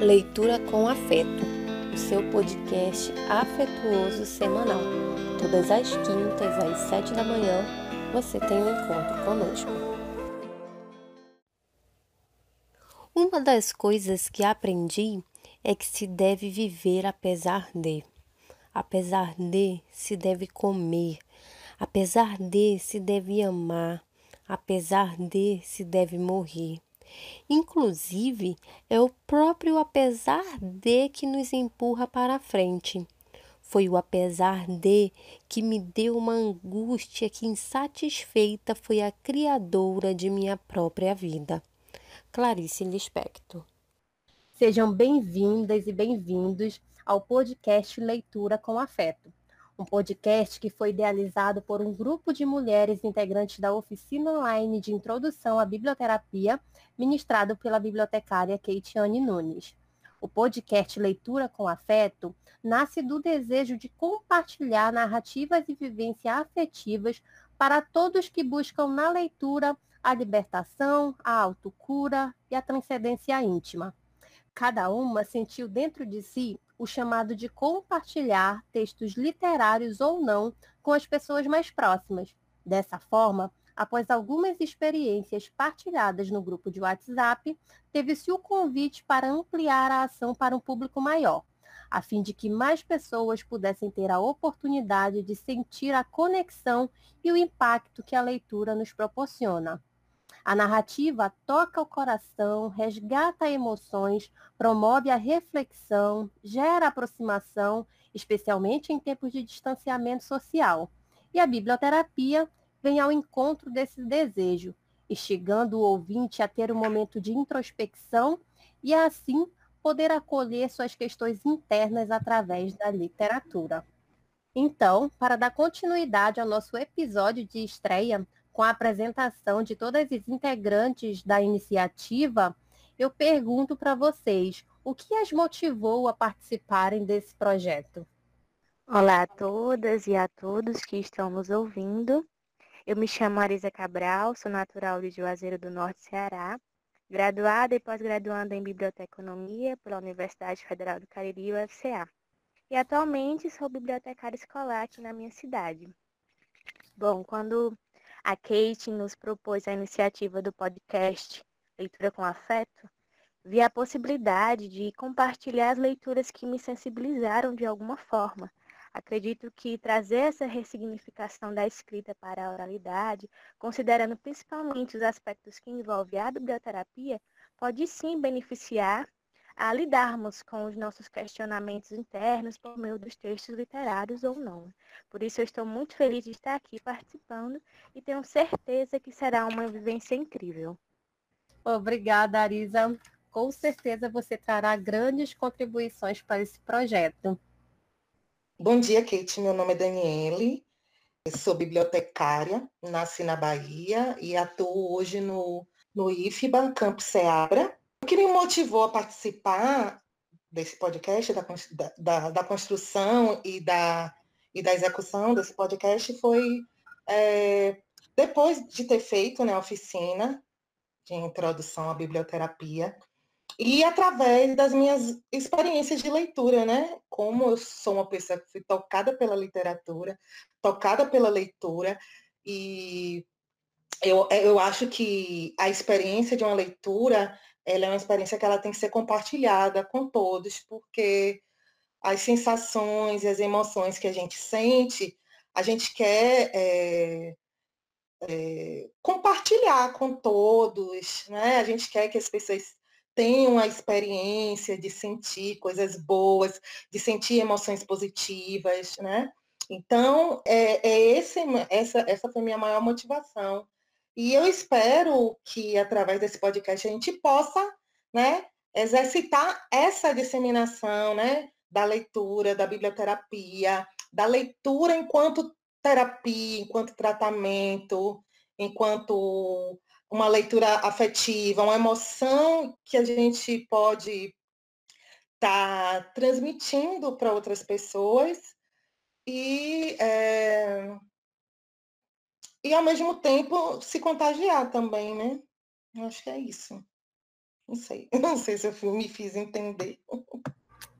Leitura com Afeto, o seu podcast afetuoso semanal. Todas as quintas, às sete da manhã, você tem um encontro conosco. Uma das coisas que aprendi é que se deve viver apesar de. Apesar de, se deve comer. Apesar de, se deve amar. Apesar de, se deve morrer. Inclusive, é o próprio apesar de que nos empurra para a frente. Foi o apesar de que me deu uma angústia que, insatisfeita, foi a criadora de minha própria vida. Clarice Lispector. Sejam bem-vindas e bem-vindos ao podcast Leitura com Afeto um podcast que foi idealizado por um grupo de mulheres integrantes da oficina online de introdução à biblioterapia, ministrado pela bibliotecária Keitiane Nunes. O podcast Leitura com Afeto nasce do desejo de compartilhar narrativas e vivências afetivas para todos que buscam na leitura a libertação, a autocura e a transcendência íntima. Cada uma sentiu dentro de si o chamado de compartilhar textos literários ou não com as pessoas mais próximas. Dessa forma, após algumas experiências partilhadas no grupo de WhatsApp, teve-se o convite para ampliar a ação para um público maior, a fim de que mais pessoas pudessem ter a oportunidade de sentir a conexão e o impacto que a leitura nos proporciona. A narrativa toca o coração, resgata emoções, promove a reflexão, gera aproximação, especialmente em tempos de distanciamento social. E a biblioterapia vem ao encontro desse desejo, instigando o ouvinte a ter um momento de introspecção e, assim, poder acolher suas questões internas através da literatura. Então, para dar continuidade ao nosso episódio de estreia, com a apresentação de todas as integrantes da iniciativa, eu pergunto para vocês, o que as motivou a participarem desse projeto? Olá a todas e a todos que estão nos ouvindo. Eu me chamo Marisa Cabral, sou natural de Juazeiro do Norte, Ceará, graduada e pós-graduanda em Biblioteconomia pela Universidade Federal do Cariri, UFCA. E atualmente sou bibliotecária escolar aqui na minha cidade. Bom, quando a Kate nos propôs a iniciativa do podcast Leitura com Afeto, vi a possibilidade de compartilhar as leituras que me sensibilizaram de alguma forma. Acredito que trazer essa ressignificação da escrita para a oralidade, considerando principalmente os aspectos que envolvem a biblioterapia, pode sim beneficiar a lidarmos com os nossos questionamentos internos por meio dos textos literários ou não. Por isso eu estou muito feliz de estar aqui participando e tenho certeza que será uma vivência incrível. Obrigada, Arisa. Com certeza você trará grandes contribuições para esse projeto. Bom dia, Kate. Meu nome é Daniele. Sou bibliotecária, nasci na Bahia e atuo hoje no, no IFBA, Campo Seabra, que me motivou a participar desse podcast, da, da, da construção e da, e da execução desse podcast foi é, depois de ter feito né, a oficina de introdução à biblioterapia e através das minhas experiências de leitura, né? Como eu sou uma pessoa que fui tocada pela literatura, tocada pela leitura, e eu, eu acho que a experiência de uma leitura ela é uma experiência que ela tem que ser compartilhada com todos, porque as sensações e as emoções que a gente sente, a gente quer é, é, compartilhar com todos, né? A gente quer que as pessoas tenham a experiência de sentir coisas boas, de sentir emoções positivas, né? Então, é, é esse, essa, essa foi minha maior motivação e eu espero que, através desse podcast, a gente possa né, exercitar essa disseminação né, da leitura, da biblioterapia, da leitura enquanto terapia, enquanto tratamento, enquanto uma leitura afetiva, uma emoção que a gente pode estar tá transmitindo para outras pessoas. E é, e ao mesmo tempo se contagiar também, né? Eu acho que é isso. Não sei, não sei se eu me fiz entender.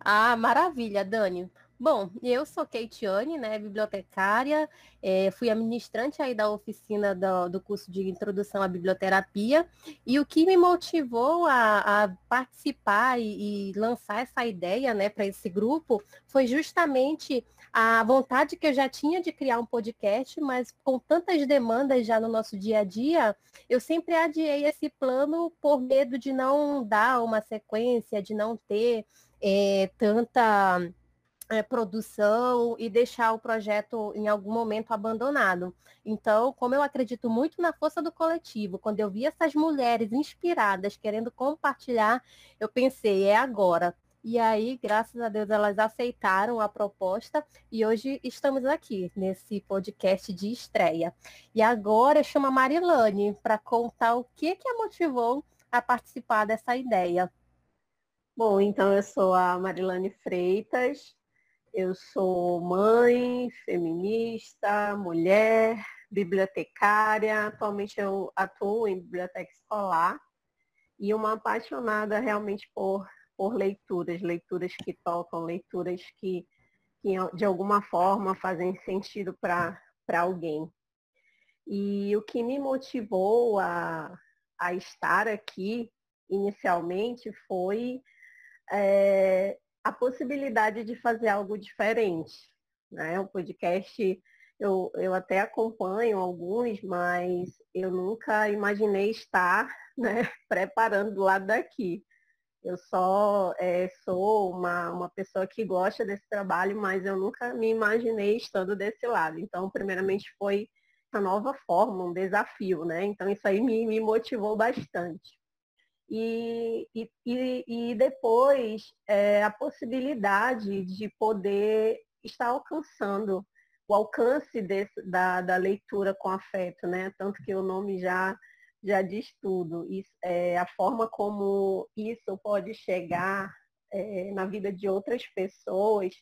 Ah, maravilha, Dani. Bom, eu sou Keitiane, né, bibliotecária, é, fui administrante aí da oficina do, do, curso de Introdução à Biblioterapia, e o que me motivou a, a participar e, e, lançar essa ideia, né, para esse grupo, foi justamente a vontade que eu já tinha de criar um podcast, mas com tantas demandas já no nosso dia a dia, eu sempre adiei esse plano por medo de não dar uma sequência, de não ter é, tanta é, produção e deixar o projeto em algum momento abandonado. Então, como eu acredito muito na força do coletivo, quando eu vi essas mulheres inspiradas querendo compartilhar, eu pensei, é agora. E aí, graças a Deus, elas aceitaram a proposta e hoje estamos aqui nesse podcast de estreia. E agora eu chamo a Marilane para contar o que, que a motivou a participar dessa ideia. Bom, então eu sou a Marilane Freitas, eu sou mãe, feminista, mulher, bibliotecária. Atualmente eu atuo em biblioteca escolar e uma apaixonada realmente por, por leituras, leituras que tocam, leituras que, que de alguma forma fazem sentido para alguém. E o que me motivou a, a estar aqui inicialmente foi é, a possibilidade de fazer algo diferente. Né? O podcast, eu, eu até acompanho alguns, mas eu nunca imaginei estar né, preparando do lado daqui. Eu só é, sou uma, uma pessoa que gosta desse trabalho, mas eu nunca me imaginei estando desse lado. Então, primeiramente, foi uma nova forma, um desafio, né? Então, isso aí me, me motivou bastante e, e, e depois é, a possibilidade de poder estar alcançando o alcance desse, da, da leitura com afeto, né? Tanto que o nome já, já diz tudo. Isso, é, a forma como isso pode chegar é, na vida de outras pessoas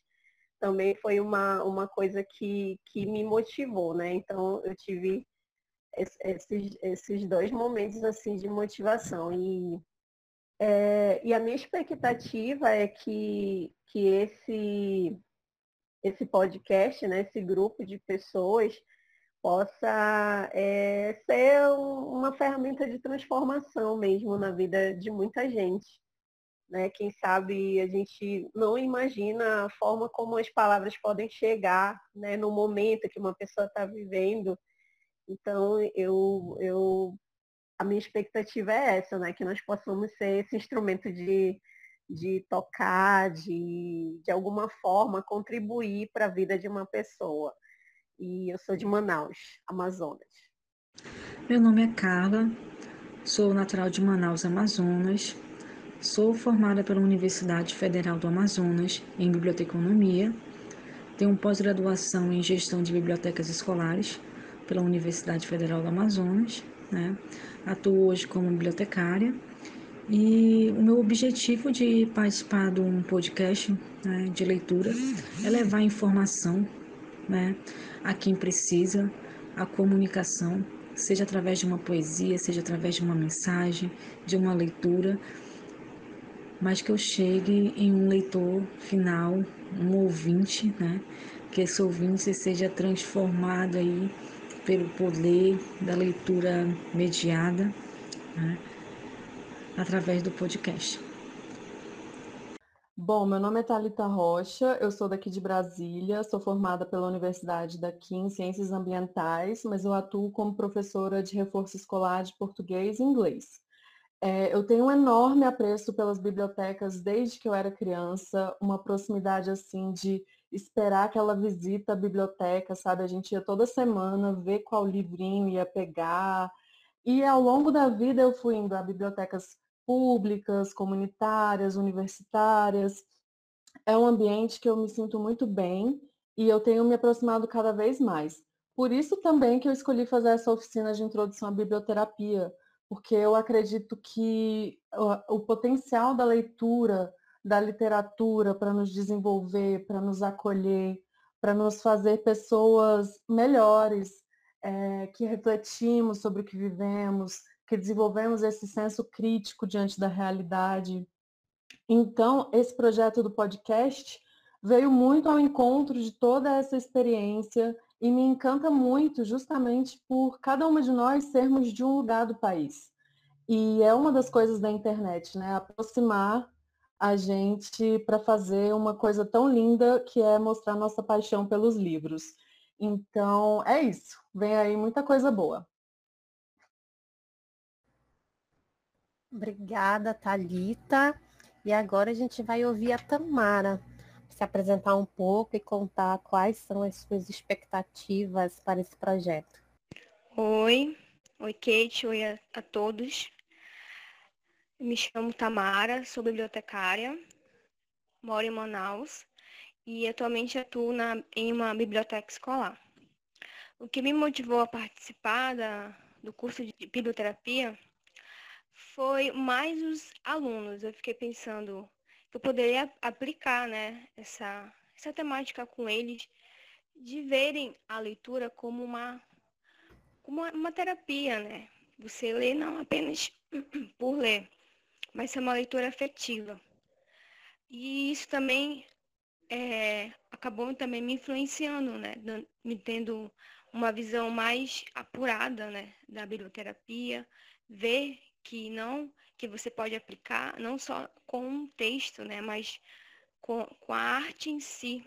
também foi uma, uma coisa que, que me motivou, né? Então eu tive esses, esses dois momentos assim de motivação. E, é, e a minha expectativa é que, que esse, esse podcast, né, esse grupo de pessoas, possa é, ser uma ferramenta de transformação mesmo na vida de muita gente. Né? Quem sabe a gente não imagina a forma como as palavras podem chegar né, no momento que uma pessoa está vivendo então, eu, eu, a minha expectativa é essa, né? Que nós possamos ser esse instrumento de, de tocar, de, de alguma forma contribuir para a vida de uma pessoa. E eu sou de Manaus, Amazonas. Meu nome é Carla, sou natural de Manaus, Amazonas. Sou formada pela Universidade Federal do Amazonas em Biblioteconomia. Tenho pós-graduação em Gestão de Bibliotecas Escolares pela Universidade Federal do Amazonas, né? Atuo hoje como bibliotecária e o meu objetivo de participar de um podcast né, de leitura é levar informação né, a quem precisa, a comunicação, seja através de uma poesia, seja através de uma mensagem, de uma leitura, mas que eu chegue em um leitor final, um ouvinte, né? Que esse ouvinte seja transformado aí pelo poder da leitura mediada né, através do podcast. Bom, meu nome é Thalita Rocha, eu sou daqui de Brasília, sou formada pela Universidade daqui em Ciências Ambientais, mas eu atuo como professora de reforço escolar de português e inglês. É, eu tenho um enorme apreço pelas bibliotecas desde que eu era criança, uma proximidade assim de esperar aquela visita à biblioteca, sabe? A gente ia toda semana ver qual livrinho ia pegar. E ao longo da vida eu fui indo a bibliotecas públicas, comunitárias, universitárias. É um ambiente que eu me sinto muito bem e eu tenho me aproximado cada vez mais. Por isso também que eu escolhi fazer essa oficina de introdução à biblioterapia, porque eu acredito que o, o potencial da leitura da literatura para nos desenvolver, para nos acolher, para nos fazer pessoas melhores, é, que refletimos sobre o que vivemos, que desenvolvemos esse senso crítico diante da realidade. Então, esse projeto do podcast veio muito ao encontro de toda essa experiência e me encanta muito justamente por cada uma de nós sermos de um lugar do país. E é uma das coisas da internet, né? Aproximar a gente para fazer uma coisa tão linda que é mostrar nossa paixão pelos livros. Então, é isso. Vem aí muita coisa boa. Obrigada, Talita. E agora a gente vai ouvir a Tamara se apresentar um pouco e contar quais são as suas expectativas para esse projeto. Oi, oi Kate, oi a, a todos. Me chamo Tamara, sou bibliotecária, moro em Manaus e atualmente atuo na, em uma biblioteca escolar. O que me motivou a participar da, do curso de biblioterapia foi mais os alunos. Eu fiquei pensando que eu poderia aplicar né, essa, essa temática com eles, de verem a leitura como uma, como uma terapia, né? Você lê não apenas por ler, mas ser uma leitura afetiva. E isso também é, acabou também me influenciando, né? Me tendo uma visão mais apurada, né? Da biblioterapia, ver que não que você pode aplicar não só com um texto, né? Mas com, com a arte em si.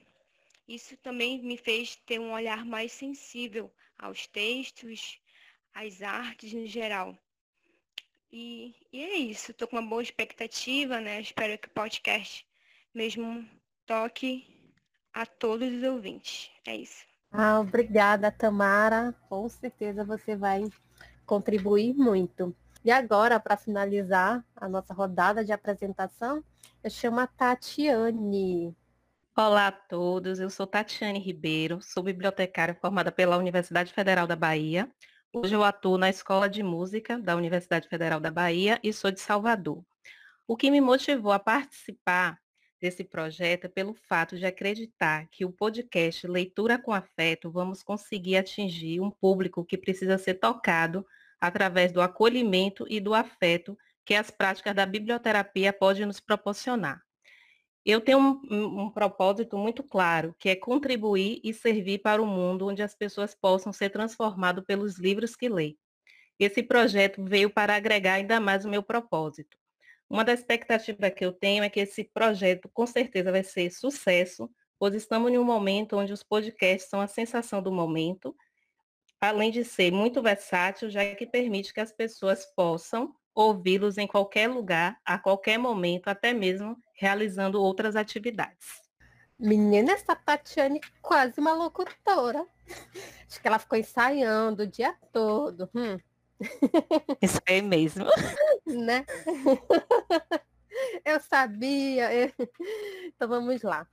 Isso também me fez ter um olhar mais sensível aos textos, às artes em geral. E, e é isso, estou com uma boa expectativa, né? Espero que o podcast mesmo toque a todos os ouvintes. É isso. Ah, obrigada, Tamara. Com certeza você vai contribuir muito. E agora, para finalizar a nossa rodada de apresentação, eu chamo a Tatiane. Olá a todos, eu sou Tatiane Ribeiro, sou bibliotecária formada pela Universidade Federal da Bahia, Hoje eu atuo na Escola de Música da Universidade Federal da Bahia e sou de Salvador. O que me motivou a participar desse projeto é pelo fato de acreditar que o podcast Leitura com Afeto vamos conseguir atingir um público que precisa ser tocado através do acolhimento e do afeto que as práticas da biblioterapia podem nos proporcionar. Eu tenho um, um, propósito muito claro, que é contribuir e servir para o mundo onde as pessoas possam ser transformadas pelos livros que lê. Esse projeto veio para agregar ainda mais o meu propósito. Uma das expectativas que eu tenho é que esse projeto com certeza vai ser sucesso, pois estamos em um momento onde os podcasts são a sensação do momento, além de ser muito versátil, já que permite que as pessoas possam ouvi-los em qualquer lugar, a qualquer momento, até mesmo realizando outras atividades. Menina, essa Tatiane quase uma locutora. Acho que ela ficou ensaiando o dia todo. Hum. Isso é mesmo. né? Eu sabia. Então vamos lá.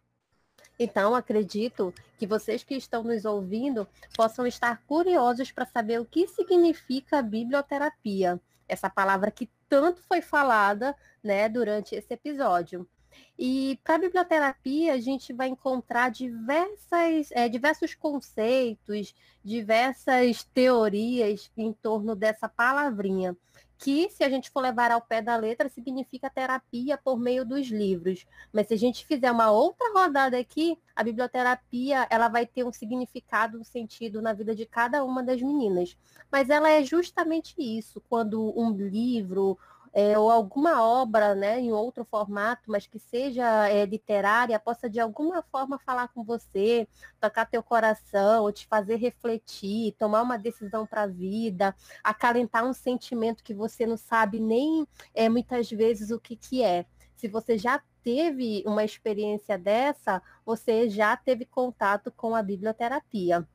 Então, acredito que vocês que estão nos ouvindo possam estar curiosos para saber o que significa biblioterapia essa palavra que tanto foi falada né, durante esse episódio. E para a biblioterapia, a gente vai encontrar diversas, é, diversos conceitos, diversas teorias em torno dessa palavrinha que, se a gente for levar ao pé da letra, significa terapia por meio dos livros. Mas se a gente fizer uma outra rodada aqui, a biblioterapia ela vai ter um significado, um sentido na vida de cada uma das meninas. Mas ela é justamente isso, quando um livro é, ou alguma obra né, em outro formato, mas que seja é, literária, possa de alguma forma falar com você, tocar teu coração, te fazer refletir, tomar uma decisão para a vida, acalentar um sentimento que você não sabe nem é, muitas vezes o que, que é. Se você já teve uma experiência dessa, você já teve contato com a biblioterapia.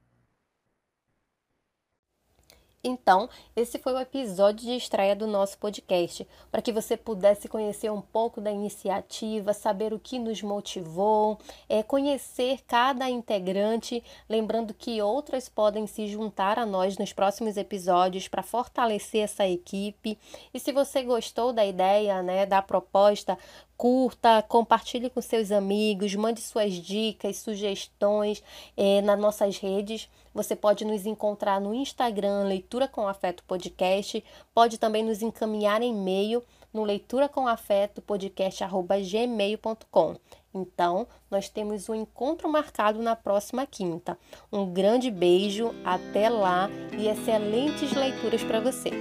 Então, esse foi o episódio de estreia do nosso podcast, para que você pudesse conhecer um pouco da iniciativa, saber o que nos motivou, é, conhecer cada integrante, lembrando que outras podem se juntar a nós nos próximos episódios para fortalecer essa equipe. E se você gostou da ideia, né, da proposta, curta, compartilhe com seus amigos, mande suas dicas, sugestões é, nas nossas redes. Você pode nos encontrar no Instagram, Leitura com Afeto Podcast, pode também nos encaminhar e-mail no leitura com afeto podcast@gmail.com. Então, nós temos um encontro marcado na próxima quinta. Um grande beijo, até lá e excelentes leituras para você.